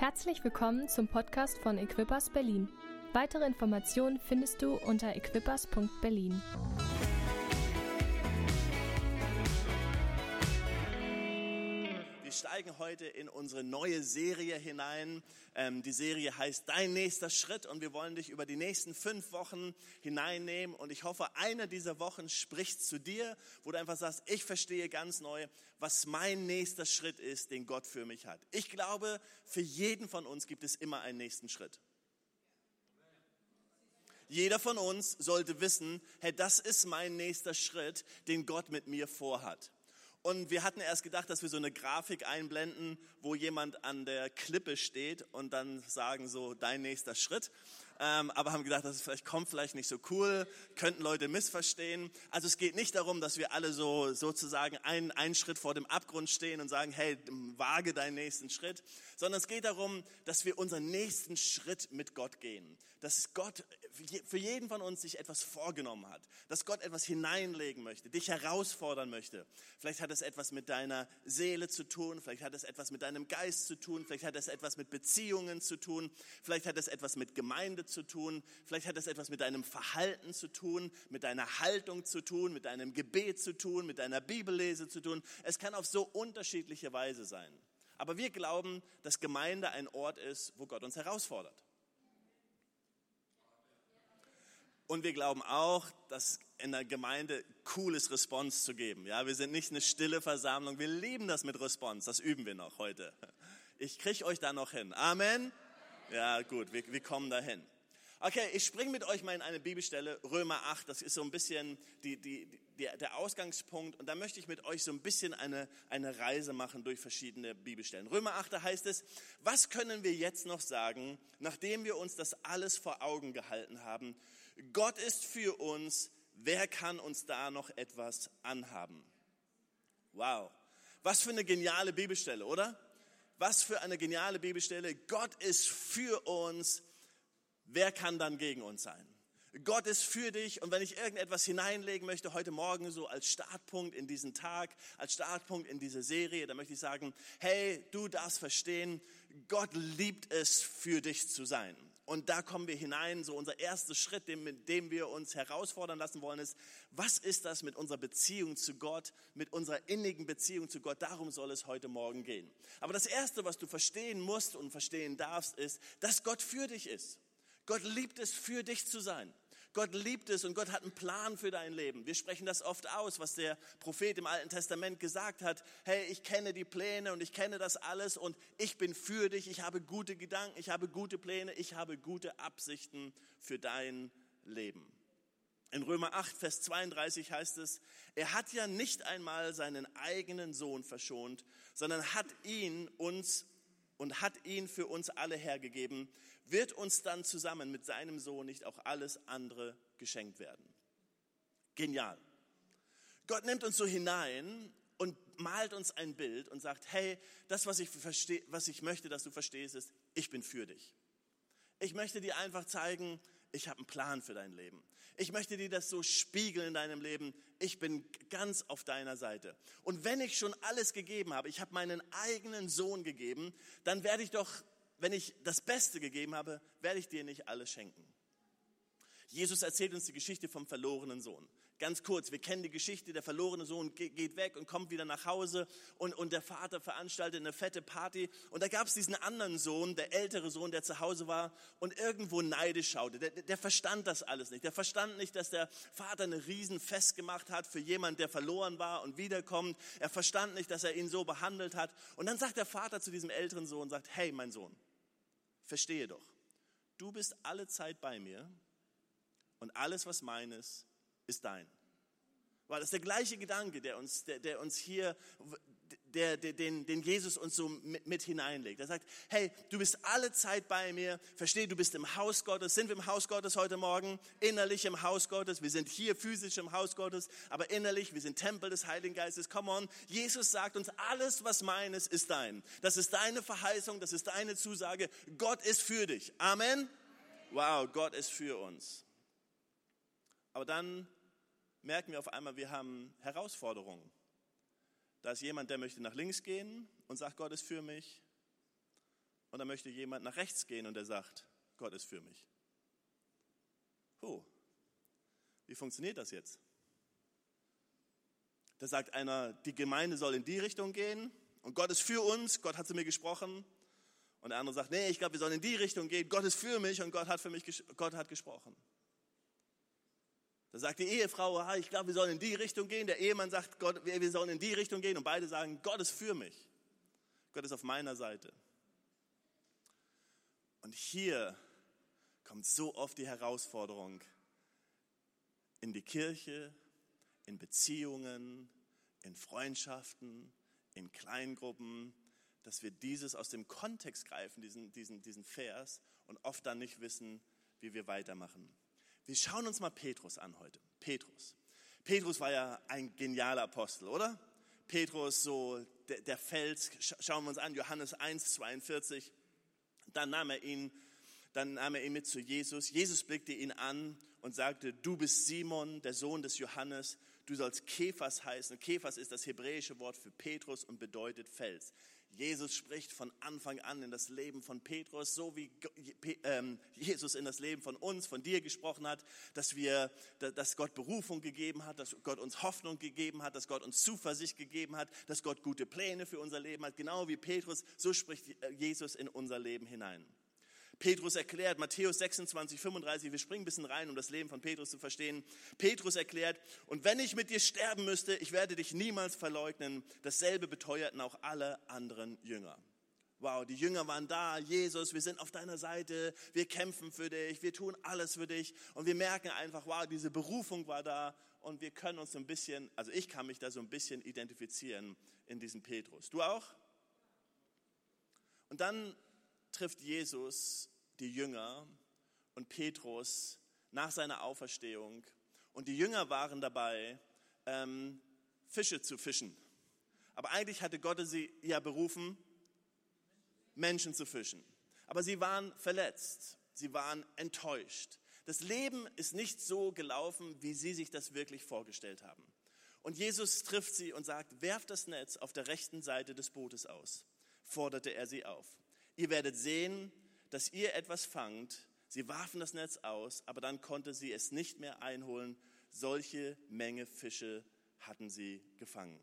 Herzlich willkommen zum Podcast von Equippers Berlin. Weitere Informationen findest du unter equippers.berlin. steigen heute in unsere neue Serie hinein. Ähm, die Serie heißt Dein nächster Schritt und wir wollen dich über die nächsten fünf Wochen hineinnehmen. Und ich hoffe, eine dieser Wochen spricht zu dir, wo du einfach sagst, ich verstehe ganz neu, was mein nächster Schritt ist, den Gott für mich hat. Ich glaube, für jeden von uns gibt es immer einen nächsten Schritt. Jeder von uns sollte wissen, hey, das ist mein nächster Schritt, den Gott mit mir vorhat. Und wir hatten erst gedacht, dass wir so eine Grafik einblenden, wo jemand an der Klippe steht und dann sagen so, dein nächster Schritt. Ähm, aber haben gedacht, das ist vielleicht kommt vielleicht nicht so cool, könnten Leute missverstehen. Also es geht nicht darum, dass wir alle so sozusagen einen, einen Schritt vor dem Abgrund stehen und sagen, hey, wage deinen nächsten Schritt, sondern es geht darum, dass wir unseren nächsten Schritt mit Gott gehen. Dass Gott für jeden von uns sich etwas vorgenommen hat, dass Gott etwas hineinlegen möchte, dich herausfordern möchte. Vielleicht hat es etwas mit deiner Seele zu tun, vielleicht hat es etwas mit deinem Geist zu tun, vielleicht hat es etwas mit Beziehungen zu tun, vielleicht hat es etwas mit Gemeinde zu tun, vielleicht hat es etwas mit deinem Verhalten zu tun, mit deiner Haltung zu tun, mit deinem Gebet zu tun, mit deiner Bibellese zu tun. Es kann auf so unterschiedliche Weise sein. Aber wir glauben, dass Gemeinde ein Ort ist, wo Gott uns herausfordert. Und wir glauben auch, dass in der Gemeinde cool ist, Response zu geben. Ja, wir sind nicht eine stille Versammlung. Wir lieben das mit Response. Das üben wir noch heute. Ich kriege euch da noch hin. Amen. Ja, gut, wir, wir kommen dahin. Okay, ich springe mit euch mal in eine Bibelstelle, Römer 8, das ist so ein bisschen die, die, die, der Ausgangspunkt und da möchte ich mit euch so ein bisschen eine, eine Reise machen durch verschiedene Bibelstellen. Römer 8, da heißt es, was können wir jetzt noch sagen, nachdem wir uns das alles vor Augen gehalten haben? Gott ist für uns, wer kann uns da noch etwas anhaben? Wow, was für eine geniale Bibelstelle, oder? Was für eine geniale Bibelstelle. Gott ist für uns, wer kann dann gegen uns sein? Gott ist für dich und wenn ich irgendetwas hineinlegen möchte heute Morgen so als Startpunkt in diesen Tag, als Startpunkt in diese Serie, dann möchte ich sagen, hey, du darfst verstehen, Gott liebt es für dich zu sein. Und da kommen wir hinein, so unser erster Schritt, mit dem wir uns herausfordern lassen wollen, ist, was ist das mit unserer Beziehung zu Gott, mit unserer innigen Beziehung zu Gott? Darum soll es heute Morgen gehen. Aber das Erste, was du verstehen musst und verstehen darfst, ist, dass Gott für dich ist. Gott liebt es, für dich zu sein. Gott liebt es und Gott hat einen Plan für dein Leben. Wir sprechen das oft aus, was der Prophet im Alten Testament gesagt hat. Hey, ich kenne die Pläne und ich kenne das alles und ich bin für dich. Ich habe gute Gedanken, ich habe gute Pläne, ich habe gute Absichten für dein Leben. In Römer 8, Vers 32 heißt es, er hat ja nicht einmal seinen eigenen Sohn verschont, sondern hat ihn uns und hat ihn für uns alle hergegeben, wird uns dann zusammen mit seinem Sohn nicht auch alles andere geschenkt werden. Genial. Gott nimmt uns so hinein und malt uns ein Bild und sagt, hey, das, was ich, verstehe, was ich möchte, dass du verstehst, ist, ich bin für dich. Ich möchte dir einfach zeigen, ich habe einen Plan für dein Leben. Ich möchte dir das so spiegeln in deinem Leben. Ich bin ganz auf deiner Seite. Und wenn ich schon alles gegeben habe, ich habe meinen eigenen Sohn gegeben, dann werde ich doch, wenn ich das Beste gegeben habe, werde ich dir nicht alles schenken. Jesus erzählt uns die Geschichte vom verlorenen Sohn. Ganz kurz, wir kennen die Geschichte, der verlorene Sohn geht weg und kommt wieder nach Hause und, und der Vater veranstaltet eine fette Party. Und da gab es diesen anderen Sohn, der ältere Sohn, der zu Hause war und irgendwo neidisch schaute. Der, der verstand das alles nicht. Der verstand nicht, dass der Vater eine Riesenfest gemacht hat für jemand, der verloren war und wiederkommt. Er verstand nicht, dass er ihn so behandelt hat. Und dann sagt der Vater zu diesem älteren Sohn, sagt, hey mein Sohn, verstehe doch, du bist alle Zeit bei mir und alles, was meines, ist dein. Weil das ist der gleiche Gedanke, der uns, der, der uns hier, der, der, den, den Jesus uns so mit, mit hineinlegt. Er sagt, hey, du bist alle Zeit bei mir. Versteh, du bist im Haus Gottes. Sind wir im Haus Gottes heute Morgen? Innerlich im Haus Gottes. Wir sind hier physisch im Haus Gottes, aber innerlich, wir sind Tempel des Heiligen Geistes. Come on. Jesus sagt uns, alles, was meines, ist dein. Das ist deine Verheißung, das ist deine Zusage. Gott ist für dich. Amen. Wow, Gott ist für uns. Aber dann merken wir auf einmal, wir haben Und dann möchte jemand nach rechts gehen und er sagt, Gott ist für mich. Oh, wie funktioniert das jetzt? Da sagt einer, die Gemeinde soll in die Richtung gehen und Gott ist für uns, Gott hat zu mir gesprochen. Und der andere sagt, nee, ich glaube, wir sollen in die Richtung gehen, Gott ist für mich und Gott hat, für mich, Gott hat gesprochen. Da sagt die Ehefrau, ah, ich glaube, wir sollen in die Richtung gehen. Der Ehemann sagt, Gott, wir sollen in die Richtung gehen. Und beide sagen, Gott ist für mich. Gott ist auf meiner Seite. Und hier kommt so oft die Herausforderung in die Kirche, in Beziehungen, in Freundschaften, in Kleingruppen, dass wir dieses aus dem Kontext greifen, diesen, diesen, diesen Vers, und oft dann nicht wissen, wie wir weitermachen. Wir schauen uns mal Petrus an heute. Petrus. Petrus war ja ein genialer Apostel, oder? Petrus, so der, der Fels, schauen wir uns an, Johannes 1, 42. Dann nahm er ihn, dann nahm er ihn mit zu Jesus. Jesus blickte ihn an und sagte, du bist Simon, der Sohn des Johannes, du sollst Kephas heißen. Kephas ist das hebräische Wort für Petrus und bedeutet Fels. Jesus spricht von Anfang an in das Leben von Petrus, so wie ähm, Jesus in das Leben von uns, von dir gesprochen hat, dass wir, dass Gott Berufung gegeben hat, dass Gott uns Hoffnung gegeben hat, dass Gott uns Zuversicht gegeben hat, dass Gott gute Pläne für unser Leben hat. Genau wie Petrus, so spricht Jesus in unser Leben hinein. Petrus erklärt, Matthäus 26, 35, wir springen ein bisschen rein, um das Leben von Petrus zu verstehen. Petrus erklärt, und wenn ich mit dir sterben müsste, ich werde dich niemals verleugnen. Dasselbe beteuerten auch alle anderen Jünger. Wow, die Jünger waren da, Jesus, wir sind auf deiner Seite, wir kämpfen für dich, wir tun alles für dich und wir merken einfach, wow, diese Berufung war da und wir können uns so ein bisschen, also ich kann mich da so ein bisschen identifizieren in diesem Petrus. Du auch? Und dann trifft Jesus die Jünger und Petrus nach seiner Auferstehung. Und die Jünger waren dabei, ähm, Fische zu fischen. Aber eigentlich hatte Gott sie ja berufen, Menschen zu fischen. Aber sie waren verletzt, sie waren enttäuscht. Das Leben ist nicht so gelaufen, wie sie sich das wirklich vorgestellt haben. Und Jesus trifft sie und sagt, werft das Netz auf der rechten Seite des Bootes aus, forderte er sie auf. Ihr werdet sehen, dass ihr etwas fangt. Sie warfen das Netz aus, aber dann konnte sie es nicht mehr einholen. Solche Menge Fische hatten sie gefangen.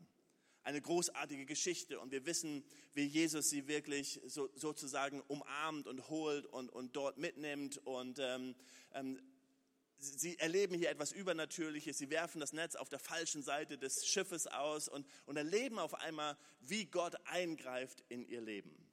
Eine großartige Geschichte und wir wissen, wie Jesus sie wirklich so, sozusagen umarmt und holt und, und dort mitnimmt und ähm, ähm, sie erleben hier etwas Übernatürliches. Sie werfen das Netz auf der falschen Seite des Schiffes aus und, und erleben auf einmal, wie Gott eingreift in ihr Leben.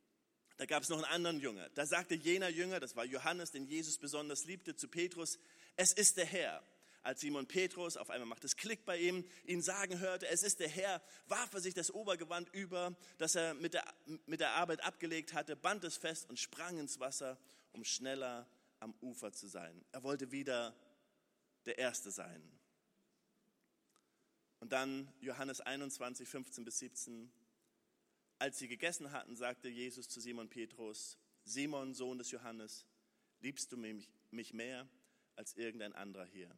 Da gab es noch einen anderen Jünger. Da sagte jener Jünger, das war Johannes, den Jesus besonders liebte, zu Petrus, es ist der Herr. Als Simon Petrus, auf einmal macht es Klick bei ihm, ihn sagen hörte, es ist der Herr, warf er sich das Obergewand über, das er mit der, mit der Arbeit abgelegt hatte, band es fest und sprang ins Wasser, um schneller am Ufer zu sein. Er wollte wieder der Erste sein. Und dann Johannes 21, 15 bis 17. Als sie gegessen hatten, sagte Jesus zu Simon Petrus, Simon, Sohn des Johannes, liebst du mich, mehr als irgendein anderer hier?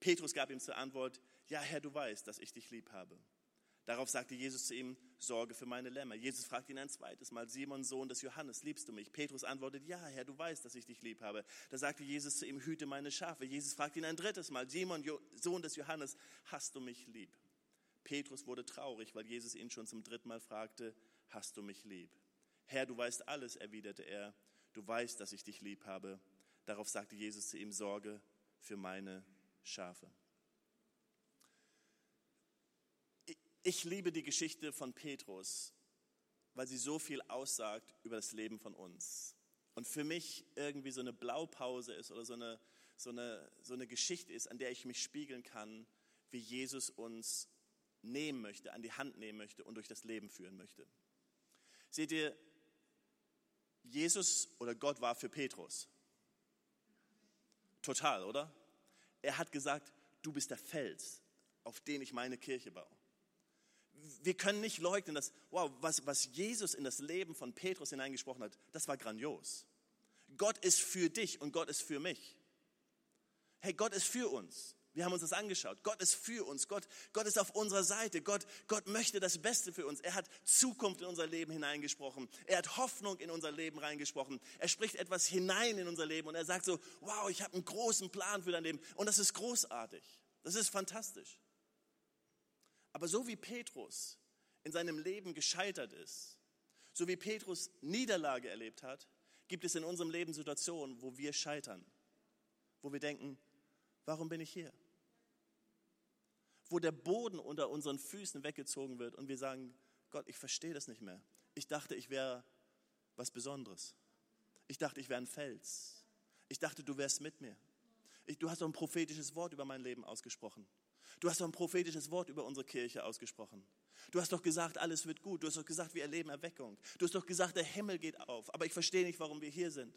Petrus gab ihm zur Antwort, ja Herr, du weißt, dass ich dich lieb habe. Darauf sagte Jesus zu ihm, Sorge für meine Lämmer. Jesus fragte ihn ein zweites Mal, Simon, Sohn des Johannes, liebst du mich? Petrus antwortet, ja, Herr, du weißt, dass ich dich lieb habe. Da sagte Jesus zu ihm, hüte meine Schafe. Jesus fragte ihn ein drittes Mal, Simon, Sohn des Johannes, hast du mich lieb? Petrus wurde traurig, weil Jesus ihn schon zum dritten Mal fragte, hast du mich lieb? Herr, du weißt alles, erwiderte er, du weißt, dass ich dich lieb habe. Darauf sagte Jesus zu ihm, Sorge für meine Schafe. Ich liebe die Geschichte von Petrus, weil sie so viel aussagt über das Leben von uns. Und für mich irgendwie so eine Blaupause ist oder so eine, so eine, so eine Geschichte ist, an der ich mich spiegeln kann, wie Jesus uns nehmen möchte, an die Hand nehmen möchte und durch das Leben führen möchte. Seht ihr, Jesus oder Gott war für Petrus. Total, oder? Er hat gesagt, du bist der Fels, auf den ich meine Kirche baue. Wir können nicht leugnen, dass, wow, was, was Jesus in das Leben von Petrus hineingesprochen hat, das war grandios. Gott ist für dich und Gott ist für mich. Hey, Gott ist für uns. Wir haben uns das angeschaut. Gott ist für uns. Gott, Gott ist auf unserer Seite. Gott, Gott möchte das Beste für uns. Er hat Zukunft in unser Leben hineingesprochen. Er hat Hoffnung in unser Leben reingesprochen. Er spricht etwas hinein in unser Leben und er sagt so, wow, ich habe einen großen Plan für dein Leben. Und das ist großartig. Das ist fantastisch. Aber so wie Petrus in seinem Leben gescheitert ist, so wie Petrus Niederlage erlebt hat, gibt es in unserem Leben Situationen, wo wir scheitern, wo wir denken, warum bin ich hier? Wo der Boden unter unseren Füßen weggezogen wird und wir sagen, Gott, ich verstehe das nicht mehr. Ich dachte, ich wäre was Besonderes. Ich dachte, ich wäre ein Fels. Ich dachte, du wärst mit mir. Ich, du hast doch ein prophetisches Wort über mein Leben ausgesprochen. Du hast doch ein prophetisches Wort über unsere Kirche ausgesprochen. Du hast doch gesagt, alles wird gut. Du hast doch gesagt, wir erleben Erweckung. Du hast doch gesagt, der Himmel geht auf. Aber ich verstehe nicht, warum wir hier sind.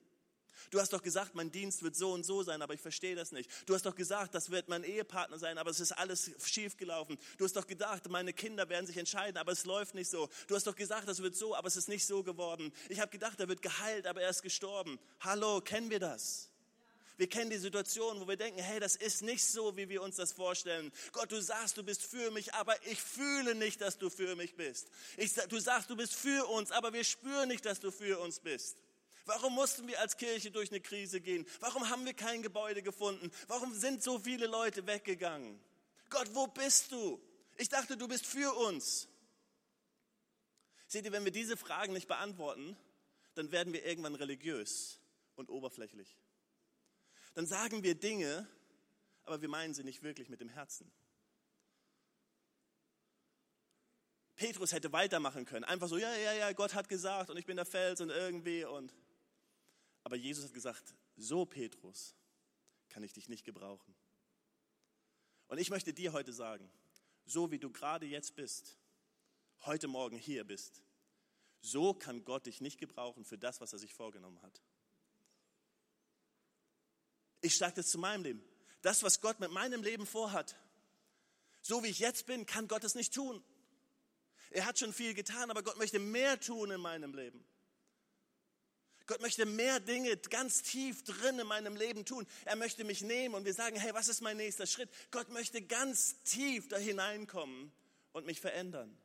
Du hast doch gesagt, mein Dienst wird so und so sein, aber ich verstehe das nicht. Du hast doch gesagt, das wird mein Ehepartner sein, aber es ist alles schief gelaufen. Du hast doch gedacht, meine Kinder werden sich entscheiden, aber es läuft nicht so. Du hast doch gesagt, das wird so, aber es ist nicht so geworden. Ich habe gedacht, er wird geheilt, aber er ist gestorben. Hallo, kennen wir das? Wir kennen die Situation, wo wir denken, hey, das ist nicht so, wie wir uns das vorstellen. Gott, du sagst, du bist für mich, aber ich fühle nicht, dass du für mich bist. Ich, du sagst, du bist für uns, aber wir spüren nicht, dass du für uns bist. Warum mussten wir als Kirche durch eine Krise gehen? Warum haben wir kein Gebäude gefunden? Warum sind so viele Leute weggegangen? Gott, wo bist du? Ich dachte, du bist für uns. Seht ihr, wenn wir diese Fragen nicht beantworten, dann werden wir irgendwann religiös und oberflächlich dann sagen wir Dinge, aber wir meinen sie nicht wirklich mit dem Herzen. Petrus hätte weitermachen können, einfach so, ja, ja, ja, Gott hat gesagt und ich bin der Fels und irgendwie und. Aber Jesus hat gesagt, so Petrus kann ich dich nicht gebrauchen. Und ich möchte dir heute sagen, so wie du gerade jetzt bist, heute Morgen hier bist, so kann Gott dich nicht gebrauchen für das, was er sich vorgenommen hat. Ich sage das zu meinem Leben. Das, was Gott mit meinem Leben vorhat, so wie ich jetzt bin, kann Gott es nicht tun. Er hat schon viel getan, aber Gott möchte mehr tun in meinem Leben. Gott möchte mehr Dinge ganz tief drin in meinem Leben tun. Er möchte mich nehmen und wir sagen, hey, was ist mein nächster Schritt? Gott möchte ganz tief da hineinkommen und mich verändern.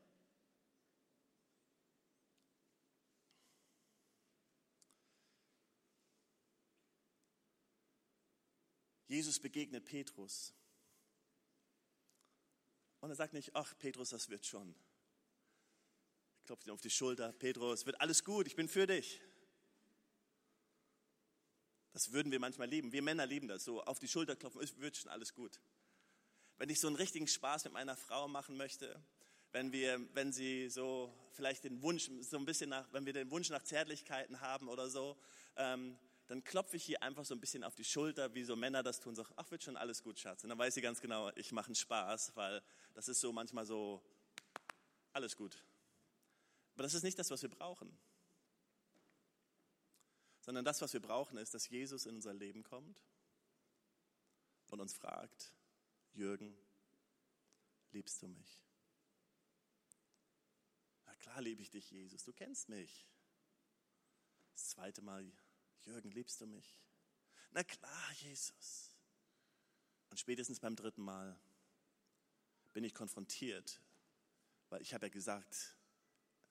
Jesus begegnet Petrus. Und er sagt nicht, ach Petrus, das wird schon. Klopft ihn auf die Schulter, Petrus, wird alles gut, ich bin für dich. Das würden wir manchmal lieben. Wir Männer lieben das, so auf die Schulter klopfen, wird schon alles gut. Wenn ich so einen richtigen Spaß mit meiner Frau machen möchte, wenn wir, wenn sie so vielleicht den Wunsch, so ein bisschen nach, wenn wir den Wunsch nach Zärtlichkeiten haben oder so, ähm, dann klopfe ich hier einfach so ein bisschen auf die Schulter, wie so Männer das tun, so, ach, wird schon alles gut, Schatz. Und dann weiß sie ganz genau, ich mache einen Spaß, weil das ist so manchmal so, alles gut. Aber das ist nicht das, was wir brauchen. Sondern das, was wir brauchen, ist, dass Jesus in unser Leben kommt und uns fragt, Jürgen, liebst du mich? Na klar liebe ich dich, Jesus, du kennst mich. Das zweite Mal, Jürgen, liebst du mich? Na klar, Jesus. Und spätestens beim dritten Mal bin ich konfrontiert, weil ich habe ja gesagt,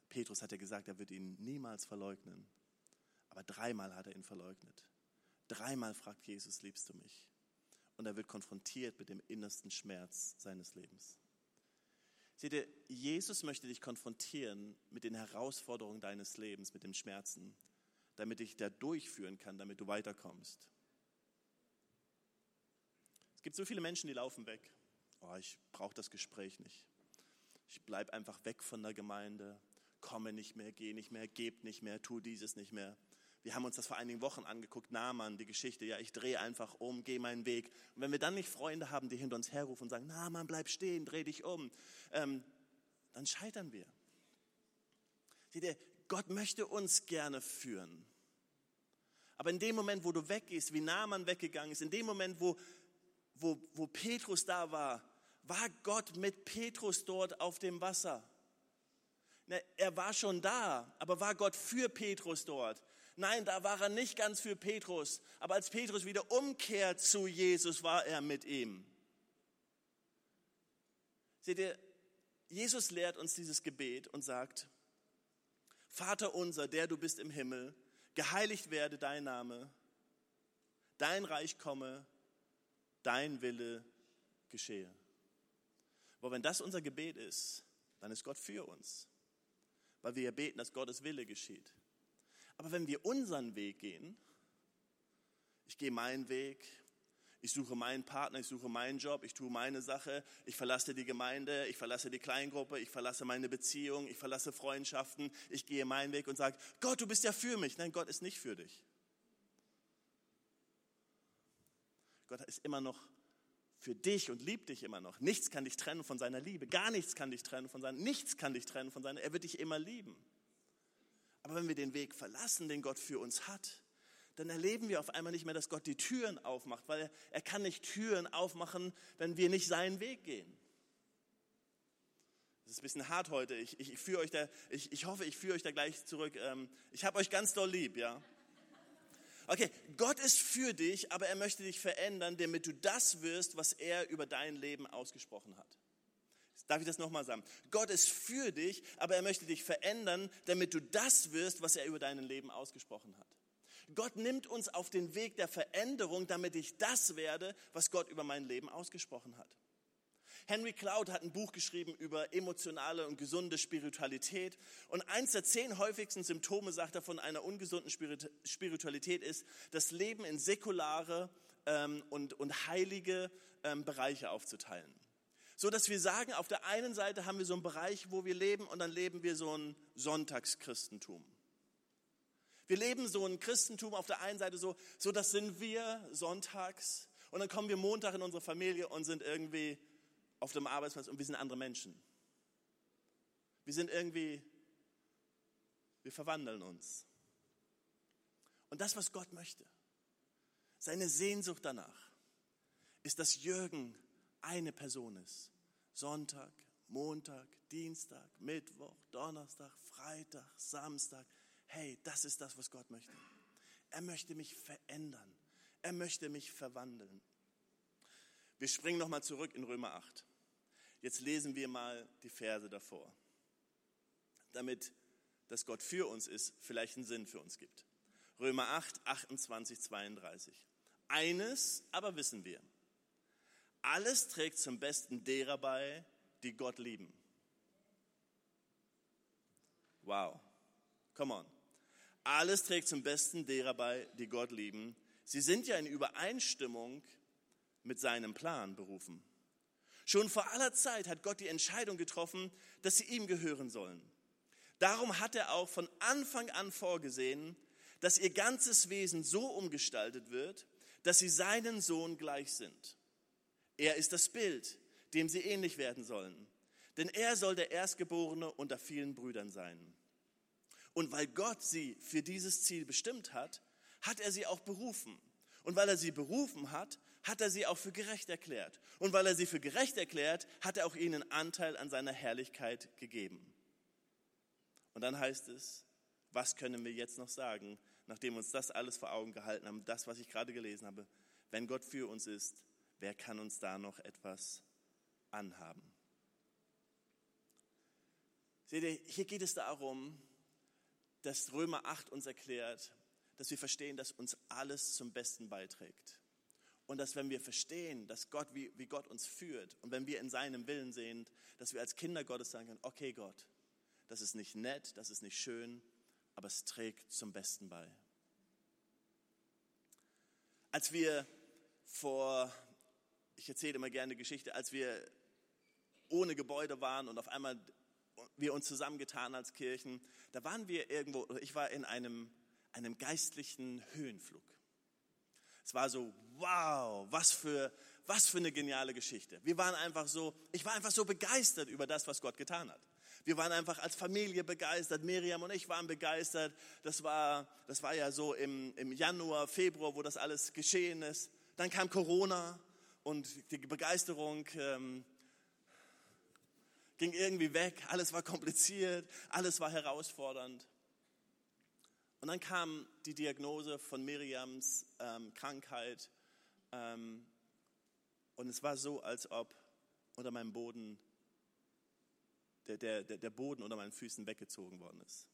Petrus hat ja gesagt, er wird ihn niemals verleugnen. Aber dreimal hat er ihn verleugnet. Dreimal fragt Jesus, liebst du mich? Und er wird konfrontiert mit dem innersten Schmerz seines Lebens. Seht ihr, Jesus möchte dich konfrontieren mit den Herausforderungen deines Lebens, mit den Schmerzen damit ich da durchführen kann, damit du weiterkommst. Es gibt so viele Menschen, die laufen weg. Oh, ich brauche das Gespräch nicht. Ich bleibe einfach weg von der Gemeinde, komme nicht mehr, gehe nicht mehr, gebe nicht mehr, tu dieses nicht mehr. Wir haben uns das vor einigen Wochen angeguckt, Naaman, die Geschichte. Ja, ich drehe einfach um, gehe meinen Weg. Und wenn wir dann nicht Freunde haben, die hinter uns herrufen und sagen, Naaman, bleib stehen, dreh dich um, ähm, dann scheitern wir. Seht ihr, Gott möchte uns gerne führen. Aber in dem Moment, wo du weggehst, wie Naaman weggegangen ist, in dem Moment, wo, wo, wo Petrus da war, war Gott mit Petrus dort auf dem Wasser. Ne, er war schon da, aber war Gott für Petrus dort? Nein, da war er nicht ganz für Petrus. Aber als Petrus wieder umkehrt zu Jesus, war er mit ihm. Seht ihr, Jesus lehrt uns dieses Gebet und sagt, Vater unser, der du bist im Himmel, geheiligt werde dein Name, dein Reich komme, dein Wille geschehe. Aber wenn das unser Gebet ist, dann ist Gott für uns, weil wir beten, dass Gottes Wille geschieht. Aber wenn wir unseren Weg gehen, ich gehe meinen Weg, ich suche meinen Partner, ich suche meinen Job, ich tue meine Sache, ich verlasse die Gemeinde, ich verlasse die Kleingruppe, ich verlasse meine Beziehung, ich verlasse Freundschaften, ich gehe meinen Weg und sage, Gott, du bist ja für mich. Nein, Gott ist nicht für dich. Gott ist immer noch für dich und liebt dich immer noch. Nichts kann dich trennen von seiner Liebe. Gar nichts kann dich trennen von seiner, nichts kann dich trennen von seiner, er wird dich immer lieben. Aber wenn wir den Weg verlassen, den Gott für uns hat, dann erleben wir auf einmal nicht mehr, dass Gott die Türen aufmacht, weil er, kann nicht Türen aufmachen, wenn wir nicht seinen Weg gehen. Das ist ein bisschen hart heute. Ich, ich, ich, führe euch da, ich, ich hoffe, ich führe euch da gleich zurück. Ähm, ich habe euch ganz doll lieb, ja. Okay, Gott ist für dich, aber er möchte dich verändern, damit du das wirst, was er über dein Leben ausgesprochen hat. Darf ich das nochmal sagen? Gott ist für dich, aber er möchte dich verändern, damit du das wirst, was er über dein Leben ausgesprochen hat. Gott nimmt uns auf den Weg der Veränderung, damit ich das werde, was Gott über mein Leben ausgesprochen hat. Henry Cloud hat ein Buch geschrieben über emotionale und gesunde Spiritualität. Und eins der zehn häufigsten Symptome, sagt er, von einer ungesunden Spiritualität ist, das Leben in säkulare ähm, und, und heilige ähm, Bereiche aufzuteilen. So dass wir sagen, auf der einen Seite haben wir so einen Bereich, wo wir leben und dann leben wir so ein Sonntagschristentum. Wir leben so ein Christentum auf der einen Seite so, so das sind wir sonntags und dann kommen wir Montag in unsere Familie und sind irgendwie auf dem Arbeitsplatz und wir sind andere Menschen. Wir sind irgendwie, wir verwandeln uns. Und das, was Gott möchte, seine Sehnsucht danach, ist, dass Jürgen eine Person ist. Sonntag, Montag, Dienstag, Mittwoch, Donnerstag, Freitag, Samstag, hey, das ist das, was Gott möchte. Er möchte mich verändern. Er möchte mich verwandeln. Wir springen nochmal zurück in Römer 8. Jetzt lesen wir mal die Verse davor, damit dass Gott für uns ist, vielleicht einen Sinn für uns gibt. Römer 8, 28, 32. Eines aber wissen wir. Alles trägt zum Besten derer bei, die Gott lieben. Wow. Come on. Alles trägt zum Besten derer bei, die Gott lieben. Sie sind ja in Übereinstimmung mit seinem Plan berufen. Schon vor aller Zeit hat Gott die Entscheidung getroffen, dass sie ihm gehören sollen. Darum hat er auch von Anfang an vorgesehen, dass ihr ganzes Wesen so umgestaltet wird, dass sie seinen Sohn gleich sind. Er ist das Bild, dem sie ähnlich werden sollen. Denn er soll der Erstgeborene unter vielen Brüdern sein. Und weil Gott sie für dieses Ziel bestimmt hat, hat er sie auch berufen. Und weil er sie berufen hat, hat er sie auch für gerecht erklärt. Und weil er sie für gerecht erklärt, hat er auch ihnen Anteil an seiner Herrlichkeit gegeben. Und dann heißt es, was können wir jetzt noch sagen, nachdem uns das alles vor Augen gehalten haben, das, was ich gerade gelesen habe, wenn Gott für uns ist, wer kann uns da noch etwas anhaben? Seht ihr, hier geht es darum, dass Römer 8 uns erklärt, dass wir verstehen, dass uns alles zum Besten beiträgt. Und dass wenn wir verstehen, dass Gott, wie, wie Gott uns führt und wenn wir in seinem Willen sehen, dass wir als Kinder Gottes sagen können, okay Gott, das ist nicht nett, das ist nicht schön, aber es trägt zum Besten bei. Als wir vor, ich erzähle immer gerne eine Geschichte, als wir ohne Gebäude waren und auf einmal wir uns zusammengetan als Kirchen, da waren wir irgendwo, ich war in einem, einem geistlichen Höhenflug. Es war so, wow, was für, was für eine geniale Geschichte. Wir waren einfach so, ich war einfach so begeistert über das, was Gott getan hat. Wir waren einfach als Familie begeistert. Miriam und ich waren begeistert. Das war, das war ja so im, im Januar, Februar, wo das alles geschehen ist. Dann kam Corona und die Begeisterung ähm, ging irgendwie weg, alles war kompliziert, alles war herausfordernd. Und dann kam die Diagnose von Miriams ähm, Krankheit ähm, und es war so, als ob unter meinem Boden der, der, der Boden unter meinen Füßen weggezogen worden ist.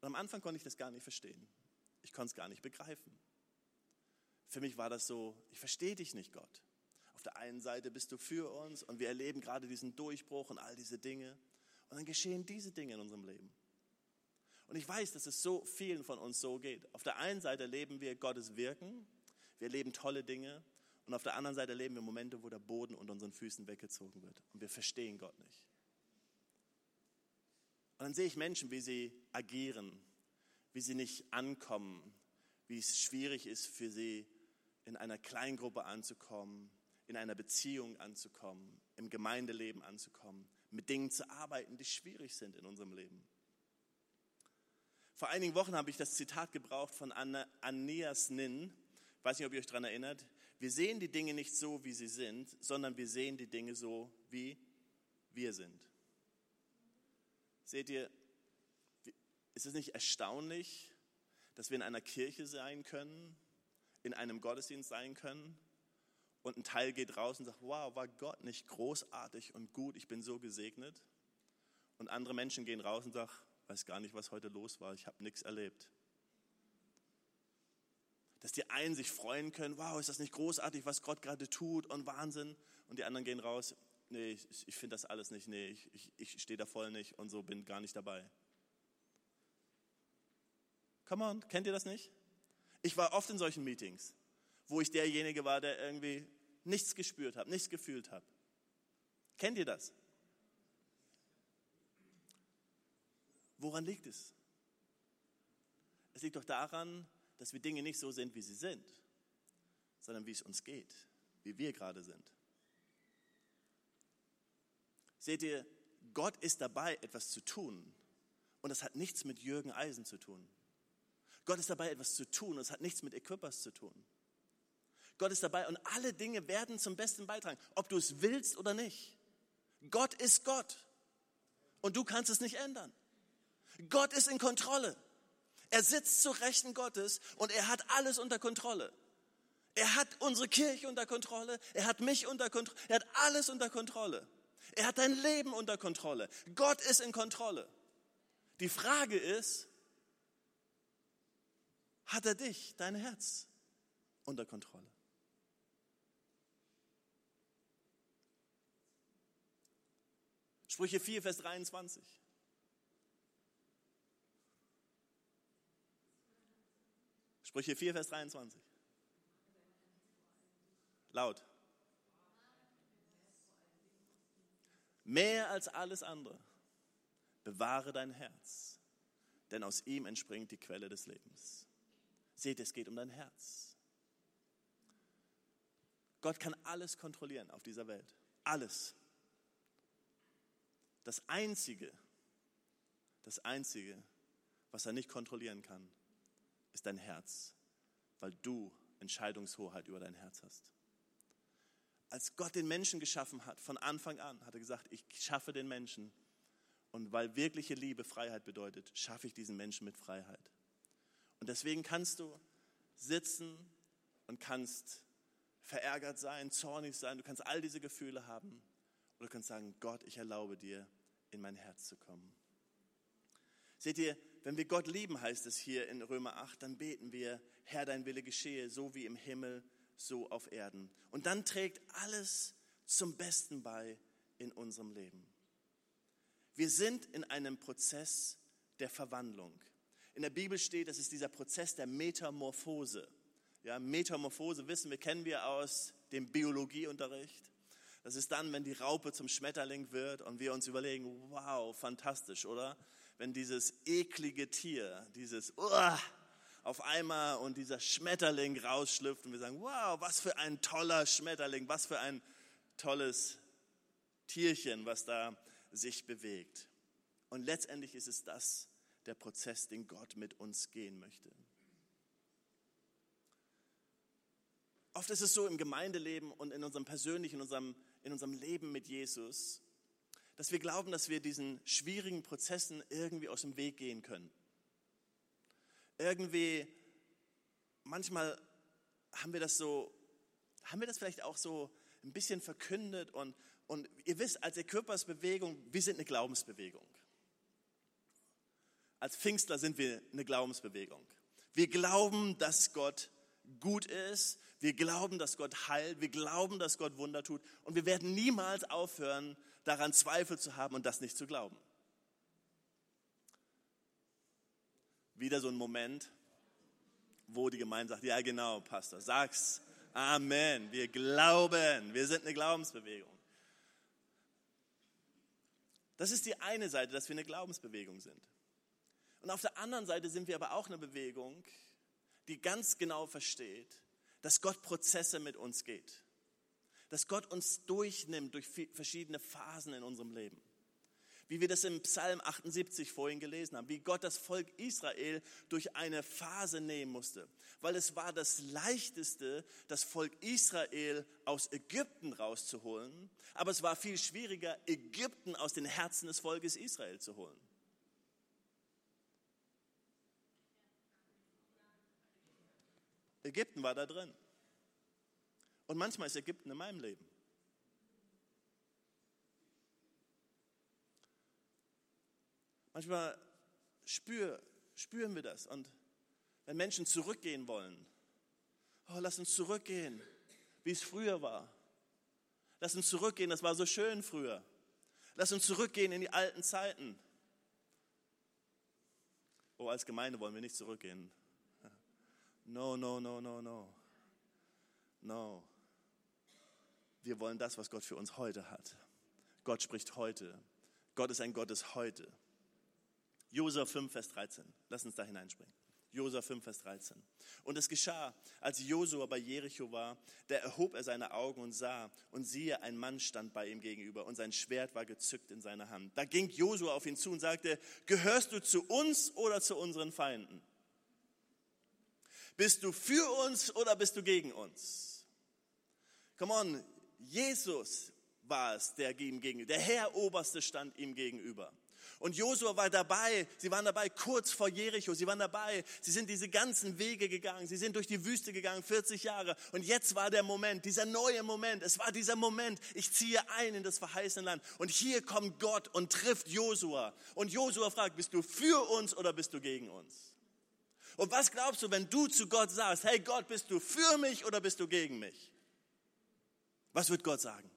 Und am Anfang konnte ich das gar nicht verstehen. Ich konnte es gar nicht begreifen. Für mich war das so, ich verstehe dich nicht, Gott. Auf der einen Seite bist du für uns und wir erleben gerade diesen Durchbruch und all diese Dinge. Und dann geschehen diese Dinge in unserem Leben. Und ich weiß, dass es so vielen von uns so geht. Auf der einen Seite erleben wir Gottes Wirken, wir erleben tolle Dinge und auf der anderen Seite erleben wir Momente, wo der Boden unter unseren Füßen weggezogen wird und wir verstehen Gott nicht. Und dann sehe ich Menschen, wie sie agieren, wie sie nicht ankommen, wie es schwierig ist für sie, in einer Kleingruppe anzukommen, in einer Beziehung anzukommen, im Gemeindeleben anzukommen, mit Dingen zu arbeiten, die schwierig sind in unserem Leben. Vor einigen Wochen habe ich das Zitat gebraucht von Aeneas Nin. Ich weiß nicht, ob ihr euch daran erinnert. Wir sehen die Dinge nicht so, wie sie sind, sondern wir sehen die Dinge so, wie wir sind. Seht ihr, ist es nicht erstaunlich, dass wir in einer Kirche sein können, in einem Gottesdienst sein können und ein Teil geht raus und sagt, wow, war Gott nicht großartig und gut, ich bin so gesegnet. Und andere Menschen gehen raus und sagen, weiß gar nicht, was heute los war, ich habe nichts erlebt. Dass die einen sich freuen können, wow, ist das nicht großartig, was Gott gerade tut und Wahnsinn. Und die anderen gehen raus, nee, ich, ich finde das alles nicht, nee, ich, ich, ich stehe da voll nicht und so bin gar nicht dabei. Come on, kennt ihr das nicht? Ich war oft in solchen Meetings, wo ich derjenige war, der irgendwie nichts gespürt hat, nichts gefühlt hat. Kennt ihr das? Woran liegt es? Es liegt doch daran, dass wir Dinge nicht so sind, wie sie sind, sondern wie es uns geht, wie wir gerade sind. Seht ihr, Gott ist dabei, etwas zu tun. Und das hat nichts mit Jürgen Eisen zu tun. Gott ist dabei, etwas zu tun. Und es hat nichts mit Equippers zu tun. Gott ist dabei und alle Dinge werden zum Besten beitragen, ob du es willst oder nicht. Gott ist Gott. Und du kannst es nicht ändern. Gott ist in Kontrolle. Er sitzt zu Rechten Gottes und er hat alles unter Kontrolle. Er hat unsere Kirche unter Kontrolle. Er hat mich unter Kontrolle. Er hat alles unter Kontrolle. Er hat dein Leben unter Kontrolle. Gott ist in Kontrolle. Die Frage ist, hat er dich, dein Herz, unter Kontrolle? Sprüche 4, Vers 23. Sprüche 4, Vers 23. Laut. Mehr als alles andere, bewahre dein Herz, denn aus ihm entspringt die Quelle des Lebens. Seht, es geht um dein Herz. Gott kann alles kontrollieren auf dieser Welt. Alles. Das Einzige, das Einzige, was er nicht kontrollieren kann, ist dein Herz, weil du Entscheidungshoheit über dein Herz hast. Als Gott den Menschen geschaffen hat, von Anfang an, hat er gesagt, ich schaffe den Menschen. Und weil wirkliche Liebe Freiheit bedeutet, schaffe ich diesen Menschen mit Freiheit. Und deswegen kannst du sitzen und kannst verärgert sein, zornig sein, du kannst all diese Gefühle haben. Du kannst sagen, Gott, ich erlaube dir, in mein Herz zu kommen. Seht ihr, wenn wir Gott lieben, heißt es hier in Römer 8, dann beten wir, Herr, dein Wille geschehe, so wie im Himmel, so auf Erden. Und dann trägt alles zum Besten bei in unserem Leben. Wir sind in einem Prozess der Verwandlung. In der Bibel steht, das ist dieser Prozess der Metamorphose. Ja, Metamorphose wissen wir, kennen wir aus dem Biologieunterricht. Das ist dann, wenn die Raupe zum Schmetterling wird und wir uns überlegen, wow, fantastisch, oder? wenn dieses eklige Tier, dieses Uah, auf einmal und dieser Schmetterling rausschlüpft und wir sagen, wow, was für ein toller Schmetterling, was für ein tolles Tierchen, was da sich bewegt. Und letztendlich ist es das, der Prozess, den Gott mit uns gehen möchte. Oft ist es so im Gemeindeleben und in unserem persönlichen, in unserem, in unserem Leben mit Jesus, dass wir glauben, dass wir diesen schwierigen Prozessen irgendwie aus dem Weg gehen können. Irgendwie, manchmal haben wir das so, haben wir das vielleicht auch so ein bisschen verkündet und Und ihr wisst, als Körpersbewegung, wir sind eine Glaubensbewegung. Als Pfingstler sind wir eine Glaubensbewegung. Wir glauben, dass Gott gut ist. Wir glauben, dass Gott heilt. Wir glauben, dass Gott Wunder tut. Und wir werden niemals aufhören, daran Zweifel zu haben und das nicht zu glauben. Wieder so ein Moment, wo die Gemeinde sagt, ja genau, Pastor, sag's. Amen. Wir glauben. Wir sind eine Glaubensbewegung. Das ist die eine Seite, dass wir eine Glaubensbewegung sind. Und auf der anderen Seite sind wir aber auch eine Bewegung, die ganz genau versteht, dass Gott Prozesse mit uns geht. Dass Gott uns durchnimmt durch verschiedene Phasen in unserem Leben. Wie wir das im Psalm 78 vorhin gelesen haben, wie Gott das Volk Israel durch eine Phase nehmen musste. Weil es war das Leichteste, das Volk Israel aus Ägypten rauszuholen, aber es war viel schwieriger, Ägypten aus den Herzen des Volkes Israel zu holen. Ägypten war da drin. Und manchmal ist Ägypten in meinem Leben. Manchmal spür, spüren wir das. Und wenn Menschen zurückgehen wollen, oh, lass uns zurückgehen, wie es früher war. Lass uns zurückgehen, das war so schön früher. Lass uns zurückgehen in die alten Zeiten. Oh, als Gemeinde wollen wir nicht zurückgehen. No, no, no, no, no. No. Wir wollen das, was Gott für uns heute hat. Gott spricht heute. Gott ist ein Gott des Heute. Josua 5, Vers 13. Lass uns da hineinspringen. Josua 5, Vers 13. Und es geschah, als Josua bei Jericho war, da erhob er seine Augen und sah, und siehe, ein Mann stand bei ihm gegenüber, und sein Schwert war gezückt in seiner Hand. Da ging Josua auf ihn zu und sagte, gehörst du zu uns oder zu unseren Feinden? Bist du für uns oder bist du gegen uns? Come on, Jesus war es, der ihm gegenüber, der Herr Oberste stand ihm gegenüber. Und Josua war dabei, sie waren dabei kurz vor Jericho, sie waren dabei, sie sind diese ganzen Wege gegangen, sie sind durch die Wüste gegangen, 40 Jahre. Und jetzt war der Moment, dieser neue Moment, es war dieser Moment, ich ziehe ein in das verheißene Land. Und hier kommt Gott und trifft Josua. Und Josua fragt, bist du für uns oder bist du gegen uns? Und was glaubst du, wenn du zu Gott sagst, hey Gott, bist du für mich oder bist du gegen mich? Was wird Gott sagen?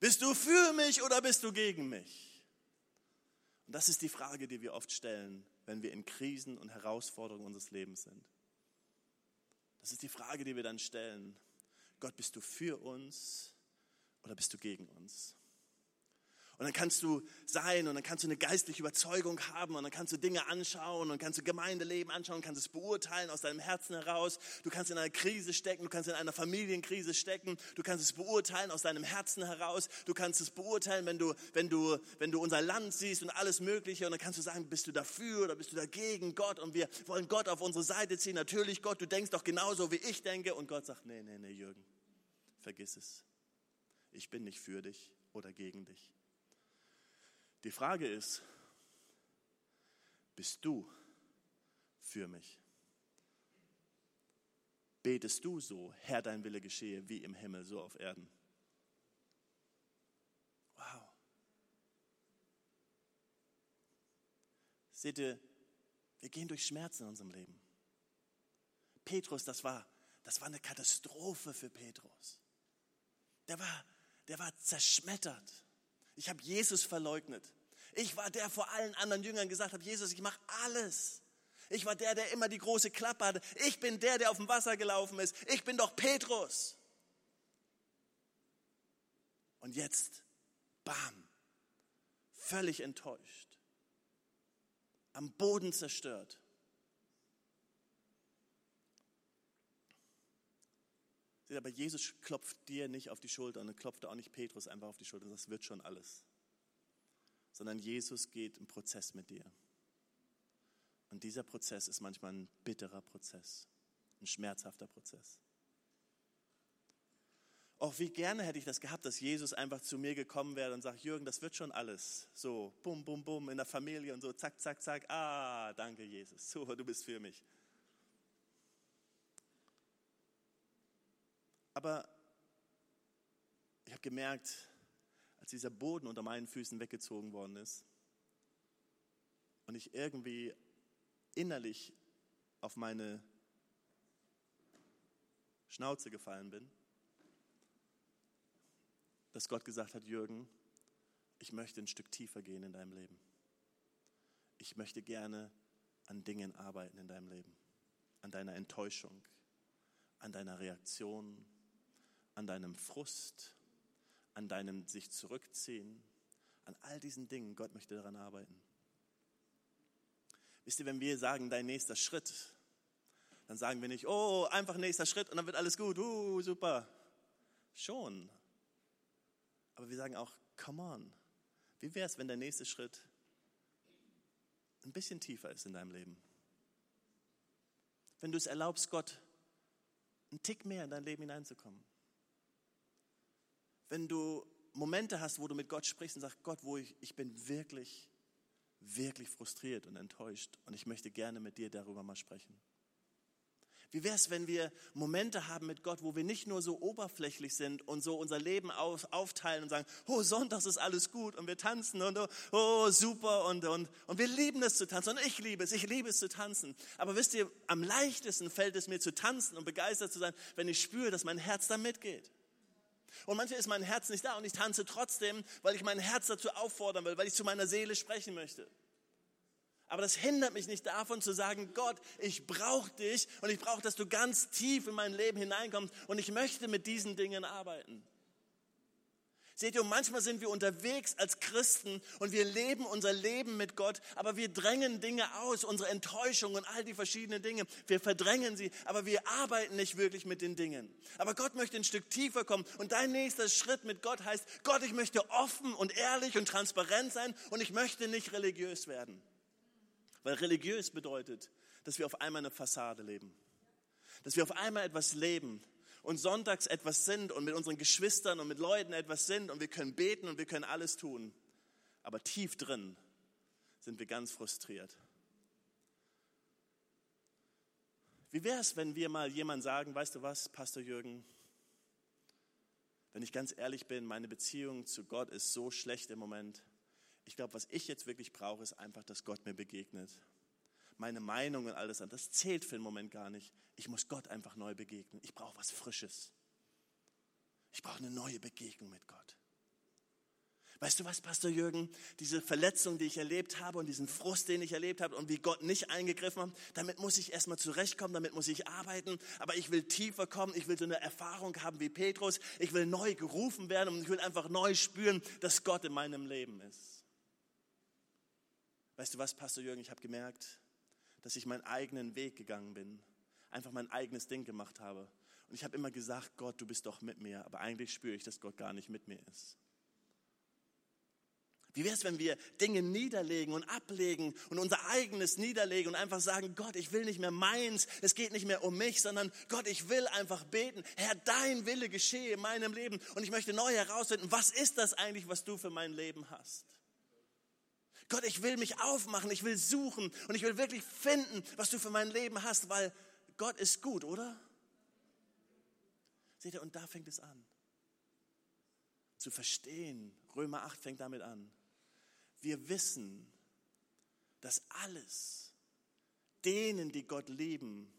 Bist du für mich oder bist du gegen mich? Und das ist die Frage, die wir oft stellen, wenn wir in Krisen und Herausforderungen unseres Lebens sind. Das ist die Frage, die wir dann stellen. Gott, bist du für uns oder bist du gegen uns? Und dann kannst du sein und dann kannst du eine geistliche Überzeugung haben und dann kannst du Dinge anschauen und kannst du Gemeindeleben anschauen, kannst es beurteilen aus deinem Herzen heraus. Du kannst in einer Krise stecken, du kannst in einer Familienkrise stecken, du kannst es beurteilen aus deinem Herzen heraus. Du kannst es beurteilen, wenn du, wenn du, wenn du unser Land siehst und alles Mögliche und dann kannst du sagen, bist du dafür oder bist du dagegen Gott und wir wollen Gott auf unsere Seite ziehen. Natürlich Gott, du denkst doch genauso wie ich denke und Gott sagt, nee, nee, nee, Jürgen, vergiss es. Ich bin nicht für dich oder gegen dich. Die Frage ist, bist du für mich? Betest du so, Herr, dein Wille geschehe, wie im Himmel, so auf Erden? Wow. Seht ihr, wir gehen durch Schmerzen in unserem Leben. Petrus, das war, das war eine Katastrophe für Petrus. Der war, der war zerschmettert. Ich habe Jesus verleugnet. Ich war der vor allen anderen Jüngern gesagt hat, Jesus, ich mache alles. Ich war der, der immer die große Klappe hatte. Ich bin der, der auf dem Wasser gelaufen ist. Ich bin doch Petrus. Und jetzt, bam, völlig enttäuscht, am Boden zerstört. Aber Jesus klopft dir nicht auf die Schulter und klopft auch nicht Petrus einfach auf die Schulter. Das wird schon alles. Sondern Jesus geht im Prozess mit dir. Und dieser Prozess ist manchmal ein bitterer Prozess, ein schmerzhafter Prozess. Auch wie gerne hätte ich das gehabt, dass Jesus einfach zu mir gekommen wäre und sagt, Jürgen, das wird schon alles. So, bum, bum, bum, in der Familie und so, zack, zack, zack. Ah, danke Jesus, so, du bist für mich. Aber ich habe gemerkt, als dieser Boden unter meinen Füßen weggezogen worden ist und ich irgendwie innerlich auf meine Schnauze gefallen bin, dass Gott gesagt hat, Jürgen, ich möchte ein Stück tiefer gehen in deinem Leben. Ich möchte gerne an Dingen arbeiten in deinem Leben, an deiner Enttäuschung, an deiner Reaktion, an deinem Frust, an deinem sich zurückziehen, an all diesen Dingen. Gott möchte daran arbeiten. Wisst ihr, wenn wir sagen, dein nächster Schritt, dann sagen wir nicht, oh, einfach nächster Schritt und dann wird alles gut, uh, super. Schon. Aber wir sagen auch, come on. Wie wäre es, wenn der nächste Schritt ein bisschen tiefer ist in deinem Leben? Wenn du es erlaubst, Gott einen Tick mehr in dein Leben hineinzukommen. Wenn du Momente hast, wo du mit Gott sprichst und sagst, Gott, wo ich, ich bin wirklich, wirklich frustriert und enttäuscht und ich möchte gerne mit dir darüber mal sprechen. Wie wäre es, wenn wir Momente haben mit Gott, wo wir nicht nur so oberflächlich sind und so unser Leben auf, aufteilen und sagen, oh, Sonntags ist alles gut und wir tanzen und oh, oh, super und, und, und wir lieben es zu tanzen und ich liebe es, ich liebe es zu tanzen. Aber wisst ihr, am leichtesten fällt es mir zu tanzen und begeistert zu sein, wenn ich spüre, dass mein Herz da mitgeht. Und manchmal ist mein Herz nicht da und ich tanze trotzdem, weil ich mein Herz dazu auffordern will, weil ich zu meiner Seele sprechen möchte. Aber das hindert mich nicht davon zu sagen, Gott, ich brauche dich und ich brauche, dass du ganz tief in mein Leben hineinkommst und ich möchte mit diesen Dingen arbeiten. Seht ihr, manchmal sind wir unterwegs als Christen und wir leben unser Leben mit Gott, aber wir drängen Dinge aus, unsere Enttäuschung und all die verschiedenen Dinge. Wir verdrängen sie, aber wir arbeiten nicht wirklich mit den Dingen. Aber Gott möchte ein Stück tiefer kommen und dein nächster Schritt mit Gott heißt, Gott, ich möchte offen und ehrlich und transparent sein und ich möchte nicht religiös werden. Weil religiös bedeutet, dass wir auf einmal eine Fassade leben. Dass wir auf einmal etwas leben und sonntags etwas sind und mit unseren Geschwistern und mit Leuten etwas sind und wir können beten und wir können alles tun. Aber tief drin sind wir ganz frustriert. Wie wäre es, wenn wir mal jemand sagen, weißt du was, Pastor Jürgen, wenn ich ganz ehrlich bin, meine Beziehung zu Gott ist so schlecht im Moment ich glaube, was ich jetzt wirklich brauche, ist einfach, dass Gott mir begegnet. Meine Meinung und alles an, das zählt für den Moment gar nicht. Ich muss Gott einfach neu begegnen. Ich brauche was Frisches. Ich brauche eine neue Begegnung mit Gott. Weißt du was, Pastor Jürgen? Diese Verletzung, die ich erlebt habe und diesen Frust, den ich erlebt habe und wie Gott nicht eingegriffen hat, damit muss ich erstmal zurechtkommen, damit muss ich arbeiten. Aber ich will tiefer kommen. Ich will so eine Erfahrung haben wie Petrus. Ich will neu gerufen werden und ich will einfach neu spüren, dass Gott in meinem Leben ist. Weißt du was, Pastor Jürgen, ich habe gemerkt, dass ich meinen eigenen Weg gegangen bin, einfach mein eigenes Ding gemacht habe. Und ich habe immer gesagt, Gott, du bist doch mit mir, aber eigentlich spüre ich, dass Gott gar nicht mit mir ist. Wie wäre es, wenn wir Dinge niederlegen und ablegen und unser eigenes niederlegen und einfach sagen, Gott, ich will nicht mehr meins, es geht nicht mehr um mich, sondern Gott, ich will einfach beten, Herr, dein Wille geschehe in meinem Leben und ich möchte neu herausfinden, was ist das eigentlich, was du für mein Leben hast? Gott, ich will mich aufmachen, ich will suchen und ich will wirklich finden, was du für mein Leben hast, weil Gott ist gut, oder? Seht ihr, und da fängt es an. Zu verstehen, Römer 8 fängt damit an. Wir wissen, dass alles denen, die Gott lieben,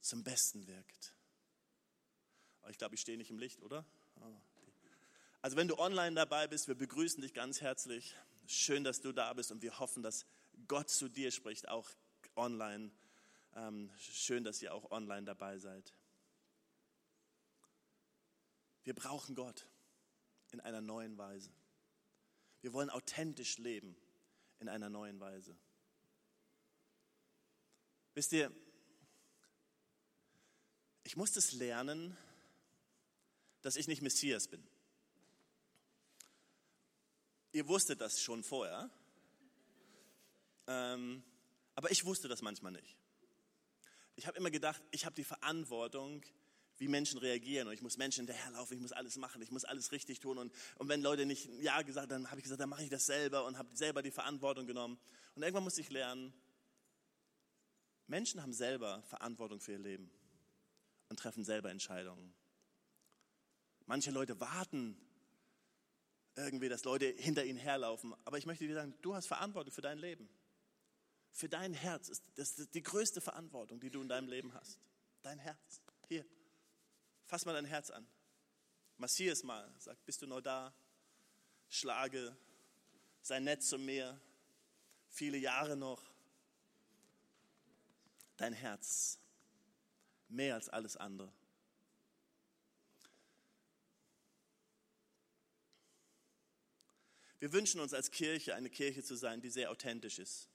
zum Besten wirkt. Aber ich glaube, ich stehe nicht im Licht, oder? Ah, also wenn du online dabei bist, wir begrüßen dich ganz herzlich. Schön, dass du da bist und wir hoffen, dass Gott zu dir spricht, auch online. Ähm, schön, dass ihr auch online dabei seid. Wir brauchen Gott in einer neuen Weise. Wir wollen authentisch leben in einer neuen Weise. Wisst ihr, ich musste es lernen, dass ich nicht Messias bin. Ihr wusstet das schon vorher, ähm, aber ich wusste das manchmal nicht. Ich habe immer gedacht, ich habe die Verantwortung, wie Menschen reagieren und ich muss Menschen hinterherlaufen, ich muss alles machen, ich muss alles richtig tun und, und wenn Leute nicht Ja gesagt haben, dann habe ich gesagt, dann mache ich das selber und habe selber die Verantwortung genommen. Und irgendwann musste ich lernen, Menschen haben selber Verantwortung für ihr Leben und treffen selber Entscheidungen. Manche Leute warten irgendwie, dass Leute hinter ihnen herlaufen. Aber ich möchte dir sagen, du hast Verantwortung für dein Leben. Für dein Herz ist das die größte Verantwortung, die du in deinem Leben hast. Dein Herz. Hier, fass mal dein Herz an. Massier es mal. Sag, bist du noch da? Schlage. Sei nett zu mir. Viele Jahre noch. Dein Herz. Mehr als alles andere. Wir wünschen uns als Kirche eine Kirche zu sein, die sehr authentisch ist.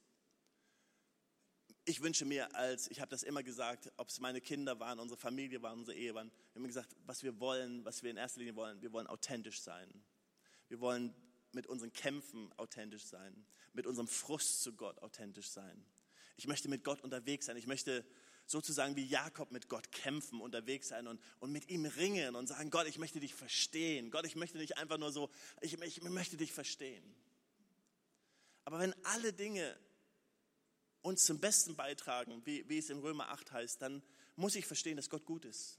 Ich wünsche mir als, ich habe das immer gesagt, ob es meine Kinder waren, unsere Familie waren, unsere Ehe waren, wir haben gesagt, was wir wollen, was wir in erster Linie wollen, wir wollen authentisch sein. Wir wollen mit unseren Kämpfen authentisch sein, mit unserem Frust zu Gott authentisch sein. Ich möchte mit Gott unterwegs sein. Ich möchte sozusagen wie Jakob mit Gott kämpfen, unterwegs sein und, und mit ihm ringen und sagen, Gott, ich möchte dich verstehen. Gott, ich möchte nicht einfach nur so, ich, ich möchte dich verstehen. Aber wenn alle Dinge uns zum Besten beitragen, wie, wie es in Römer 8 heißt, dann muss ich verstehen, dass Gott gut ist.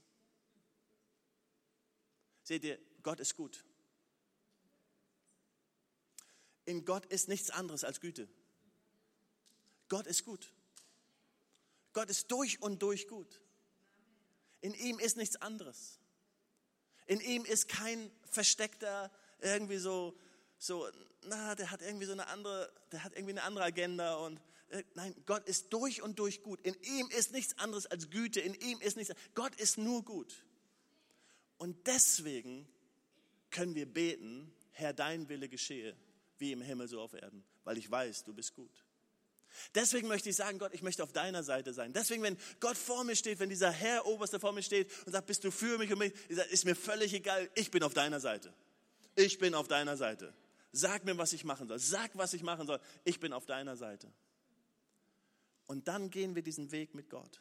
Seht ihr, Gott ist gut. In Gott ist nichts anderes als Güte. Gott ist gut. Gott ist durch und durch gut. In ihm ist nichts anderes. In ihm ist kein versteckter, irgendwie so, so, na, der hat irgendwie so eine andere, der hat irgendwie eine andere Agenda und äh, nein, Gott ist durch und durch gut. In ihm ist nichts anderes als Güte. In ihm ist nichts, Gott ist nur gut. Und deswegen können wir beten, Herr, dein Wille geschehe, wie im Himmel so auf Erden, weil ich weiß, du bist gut. Deswegen möchte ich sagen, Gott, ich möchte auf deiner Seite sein. Deswegen, wenn Gott vor mir steht, wenn dieser Herr Oberste vor mir steht und sagt, bist du für mich und mich, ist mir völlig egal, ich bin auf deiner Seite. Ich bin auf deiner Seite. Sag mir, was ich machen soll. Sag, was ich machen soll. Ich bin auf deiner Seite. Und dann gehen wir diesen Weg mit Gott.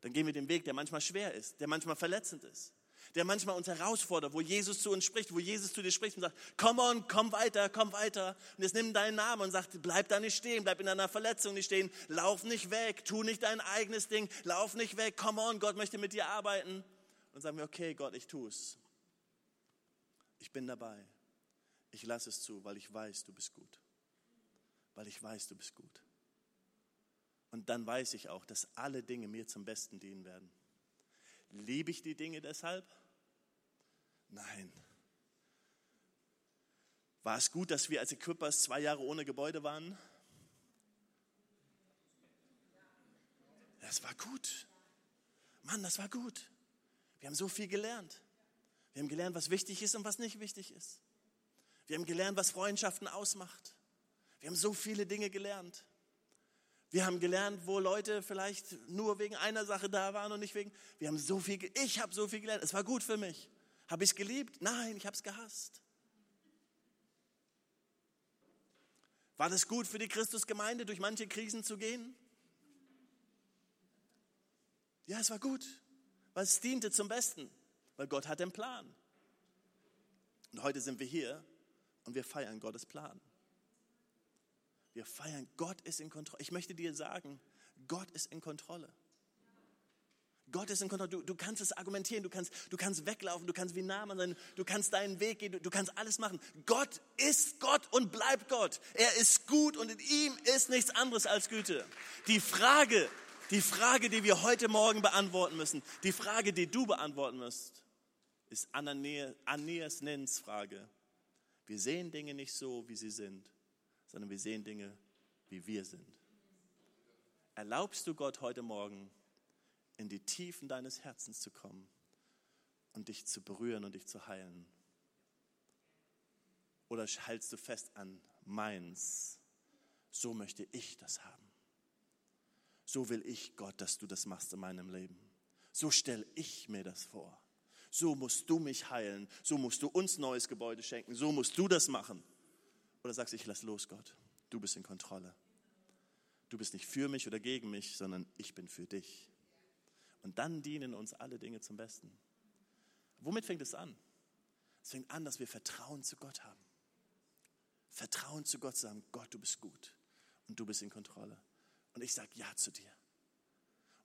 Dann gehen wir den Weg, der manchmal schwer ist, der manchmal verletzend ist der manchmal uns herausfordert, wo Jesus zu uns spricht, wo Jesus zu dir spricht und sagt, komm on, komm weiter, komm weiter. Und jetzt nimm deinen Namen und sagt, bleib da nicht stehen, bleib in deiner Verletzung nicht stehen, lauf nicht weg, tu nicht dein eigenes Ding, lauf nicht weg, komm on, Gott möchte mit dir arbeiten. Und sagen wir, okay, Gott, ich tu's. Ich bin dabei. Ich lasse es zu, weil ich weiß, du bist gut. Weil ich weiß, du bist gut. Und dann weiß ich auch, dass alle Dinge mir zum Besten dienen werden. Liebe ich die Dinge deshalb? Nein. War es gut, dass wir als Equippers zwei Jahre ohne Gebäude waren? Das war gut. Mann, das war gut. Wir haben so viel gelernt. Wir haben gelernt, was wichtig ist und was nicht wichtig ist. Wir haben gelernt, was Freundschaften ausmacht. Wir haben so viele Dinge gelernt. Wir haben gelernt, wo Leute vielleicht nur wegen einer Sache da waren und nicht wegen. Wir haben so viel, ich habe so viel gelernt. Es war gut für mich. Habe ich es geliebt? Nein, ich habe es gehasst. War das gut für die Christusgemeinde, durch manche Krisen zu gehen? Ja, es war gut, weil es diente zum Besten, weil Gott hat den Plan. Und heute sind wir hier und wir feiern Gottes Plan. Wir feiern, Gott ist in Kontrolle. Ich möchte dir sagen, Gott ist in Kontrolle. Gott ist in Kontrolle. Du, du kannst es argumentieren, du kannst, du kannst weglaufen, du kannst wie nah man sein, du kannst deinen Weg gehen, du, du kannst alles machen. Gott ist Gott und bleibt Gott. Er ist gut und in ihm ist nichts anderes als Güte. Die Frage, die Frage, die wir heute Morgen beantworten müssen, die Frage, die du beantworten musst, ist Ananias Nens Frage. Wir sehen Dinge nicht so, wie sie sind sondern wir sehen Dinge, wie wir sind. Erlaubst du Gott heute Morgen, in die Tiefen deines Herzens zu kommen und dich zu berühren und dich zu heilen? Oder hältst du fest an meins? So möchte ich das haben. So will ich, Gott, dass du das machst in meinem Leben. So stelle ich mir das vor. So musst du mich heilen. So musst du uns neues Gebäude schenken. So musst du das machen. Oder sagst, ich lass los, Gott. Du bist in Kontrolle. Du bist nicht für mich oder gegen mich, sondern ich bin für dich. Und dann dienen uns alle Dinge zum Besten. Womit fängt es an? Es fängt an, dass wir Vertrauen zu Gott haben. Vertrauen zu Gott sagen, Gott, du bist gut und du bist in Kontrolle. Und ich sage Ja zu dir.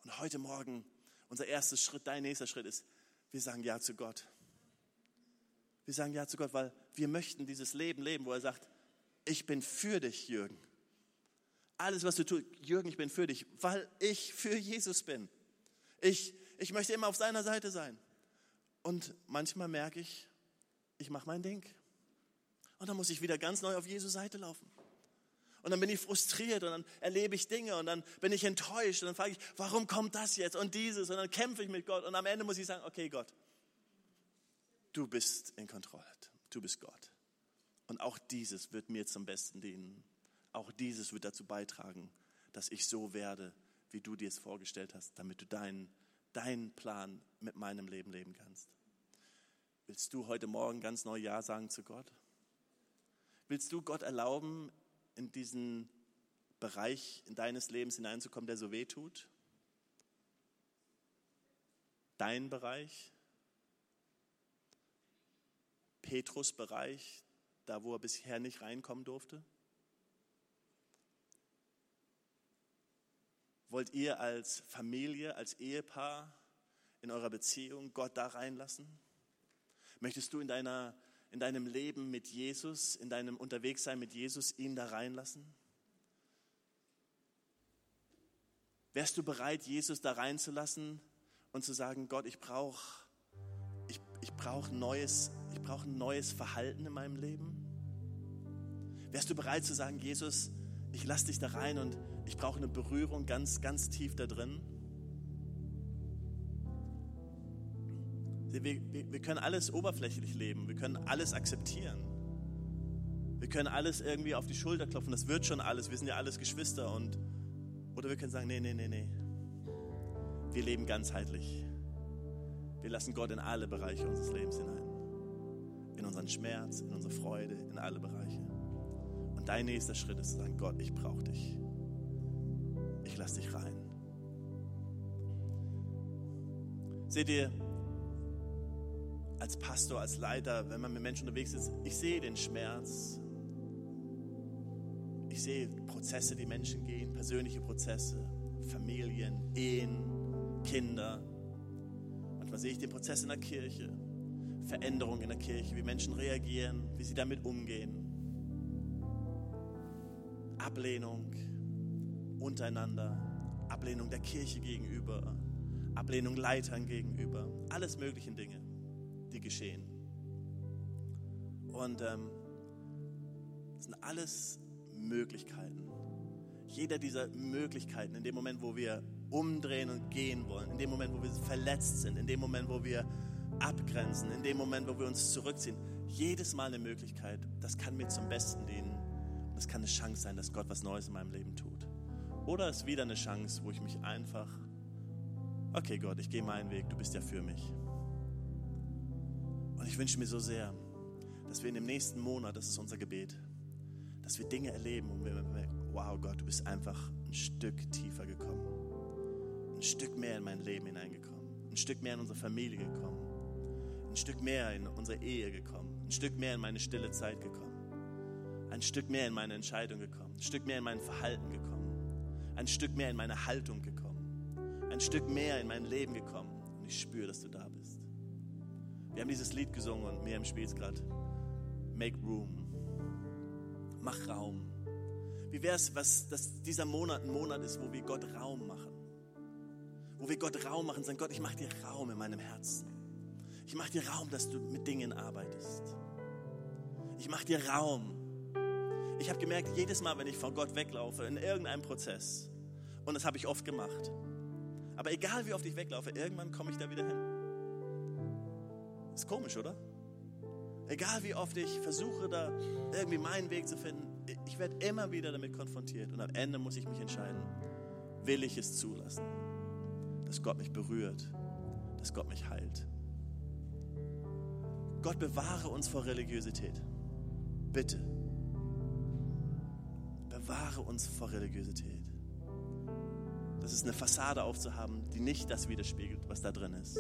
Und heute Morgen, unser erster Schritt, dein nächster Schritt ist, wir sagen Ja zu Gott. Wir sagen Ja zu Gott, weil wir möchten dieses Leben leben, wo er sagt, ich bin für dich, Jürgen. Alles, was du tust, Jürgen, ich bin für dich, weil ich für Jesus bin. Ich, ich möchte immer auf seiner Seite sein. Und manchmal merke ich, ich mache mein Ding. Und dann muss ich wieder ganz neu auf Jesus Seite laufen. Und dann bin ich frustriert und dann erlebe ich Dinge und dann bin ich enttäuscht und dann frage ich, warum kommt das jetzt und dieses und dann kämpfe ich mit Gott und am Ende muss ich sagen, okay Gott, du bist in Kontrolle, du bist Gott. Und auch dieses wird mir zum Besten dienen. Auch dieses wird dazu beitragen, dass ich so werde, wie du dir es vorgestellt hast, damit du deinen deinen Plan mit meinem Leben leben kannst. Willst du heute Morgen ganz neu Ja sagen zu Gott? Willst du Gott erlauben, in diesen Bereich in deines Lebens hineinzukommen, der so weh tut? Dein Bereich? Petrus Bereich, da wo er bisher nicht reinkommen durfte? Wollt ihr als Familie, als Ehepaar in eurer Beziehung Gott da reinlassen? Möchtest du in, deiner, in deinem Leben mit Jesus, in deinem Unterwegssein mit Jesus ihn da reinlassen? Wärst du bereit, Jesus da reinzulassen und zu sagen, Gott, ich brauche ich, ich brauch neues, brauch ein neues Verhalten in meinem Leben? Wärst du bereit zu sagen, Jesus, ich lasse dich da rein und ich brauche eine Berührung ganz, ganz tief da drin. Wir, wir, wir können alles oberflächlich leben, wir können alles akzeptieren. Wir können alles irgendwie auf die Schulter klopfen, das wird schon alles, wir sind ja alles Geschwister. Und, oder wir können sagen, nee, nee, nee, nee. Wir leben ganzheitlich. Wir lassen Gott in alle Bereiche unseres Lebens hinein. In unseren Schmerz, in unsere Freude, in alle Bereiche. Und dein nächster Schritt ist zu sagen, Gott, ich brauche dich ich lass dich rein. Seht ihr, als Pastor, als Leiter, wenn man mit Menschen unterwegs ist, ich sehe den Schmerz. Ich sehe Prozesse, die Menschen gehen, persönliche Prozesse, Familien, Ehen, Kinder. Manchmal sehe ich den Prozess in der Kirche, Veränderung in der Kirche, wie Menschen reagieren, wie sie damit umgehen. Ablehnung, untereinander, Ablehnung der Kirche gegenüber, Ablehnung Leitern gegenüber, alles möglichen Dinge, die geschehen. Und ähm, das sind alles Möglichkeiten. Jeder dieser Möglichkeiten, in dem Moment, wo wir umdrehen und gehen wollen, in dem Moment, wo wir verletzt sind, in dem Moment, wo wir abgrenzen, in dem Moment, wo wir uns zurückziehen, jedes Mal eine Möglichkeit, das kann mir zum Besten dienen. Und es kann eine Chance sein, dass Gott was Neues in meinem Leben tut. Oder ist wieder eine Chance, wo ich mich einfach, okay Gott, ich gehe meinen Weg, du bist ja für mich. Und ich wünsche mir so sehr, dass wir in dem nächsten Monat, das ist unser Gebet, dass wir Dinge erleben und wir merken, wow Gott, du bist einfach ein Stück tiefer gekommen. Ein Stück mehr in mein Leben hineingekommen. Ein Stück mehr in unsere Familie gekommen. Ein Stück mehr in unsere Ehe gekommen. Ein Stück mehr in meine stille Zeit gekommen. Ein Stück mehr in meine Entscheidung gekommen. Ein Stück mehr in mein Verhalten gekommen ein Stück mehr in meine Haltung gekommen, ein Stück mehr in mein Leben gekommen. Und ich spüre, dass du da bist. Wir haben dieses Lied gesungen und mir im Spiel ist gerade Make Room. Mach Raum. Wie wäre es, dass dieser Monat ein Monat ist, wo wir Gott Raum machen? Wo wir Gott Raum machen, sagen, Gott, ich mache dir Raum in meinem Herzen. Ich mache dir Raum, dass du mit Dingen arbeitest. Ich mache dir Raum, ich habe gemerkt, jedes Mal, wenn ich von Gott weglaufe, in irgendeinem Prozess, und das habe ich oft gemacht, aber egal wie oft ich weglaufe, irgendwann komme ich da wieder hin. Ist komisch, oder? Egal wie oft ich versuche, da irgendwie meinen Weg zu finden, ich werde immer wieder damit konfrontiert und am Ende muss ich mich entscheiden, will ich es zulassen, dass Gott mich berührt, dass Gott mich heilt. Gott bewahre uns vor Religiosität. Bitte bewahre uns vor Religiosität. Das ist eine Fassade aufzuhaben, die nicht das widerspiegelt, was da drin ist.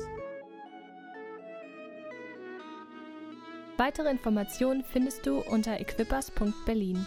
Weitere Informationen findest du unter equippers.berlin.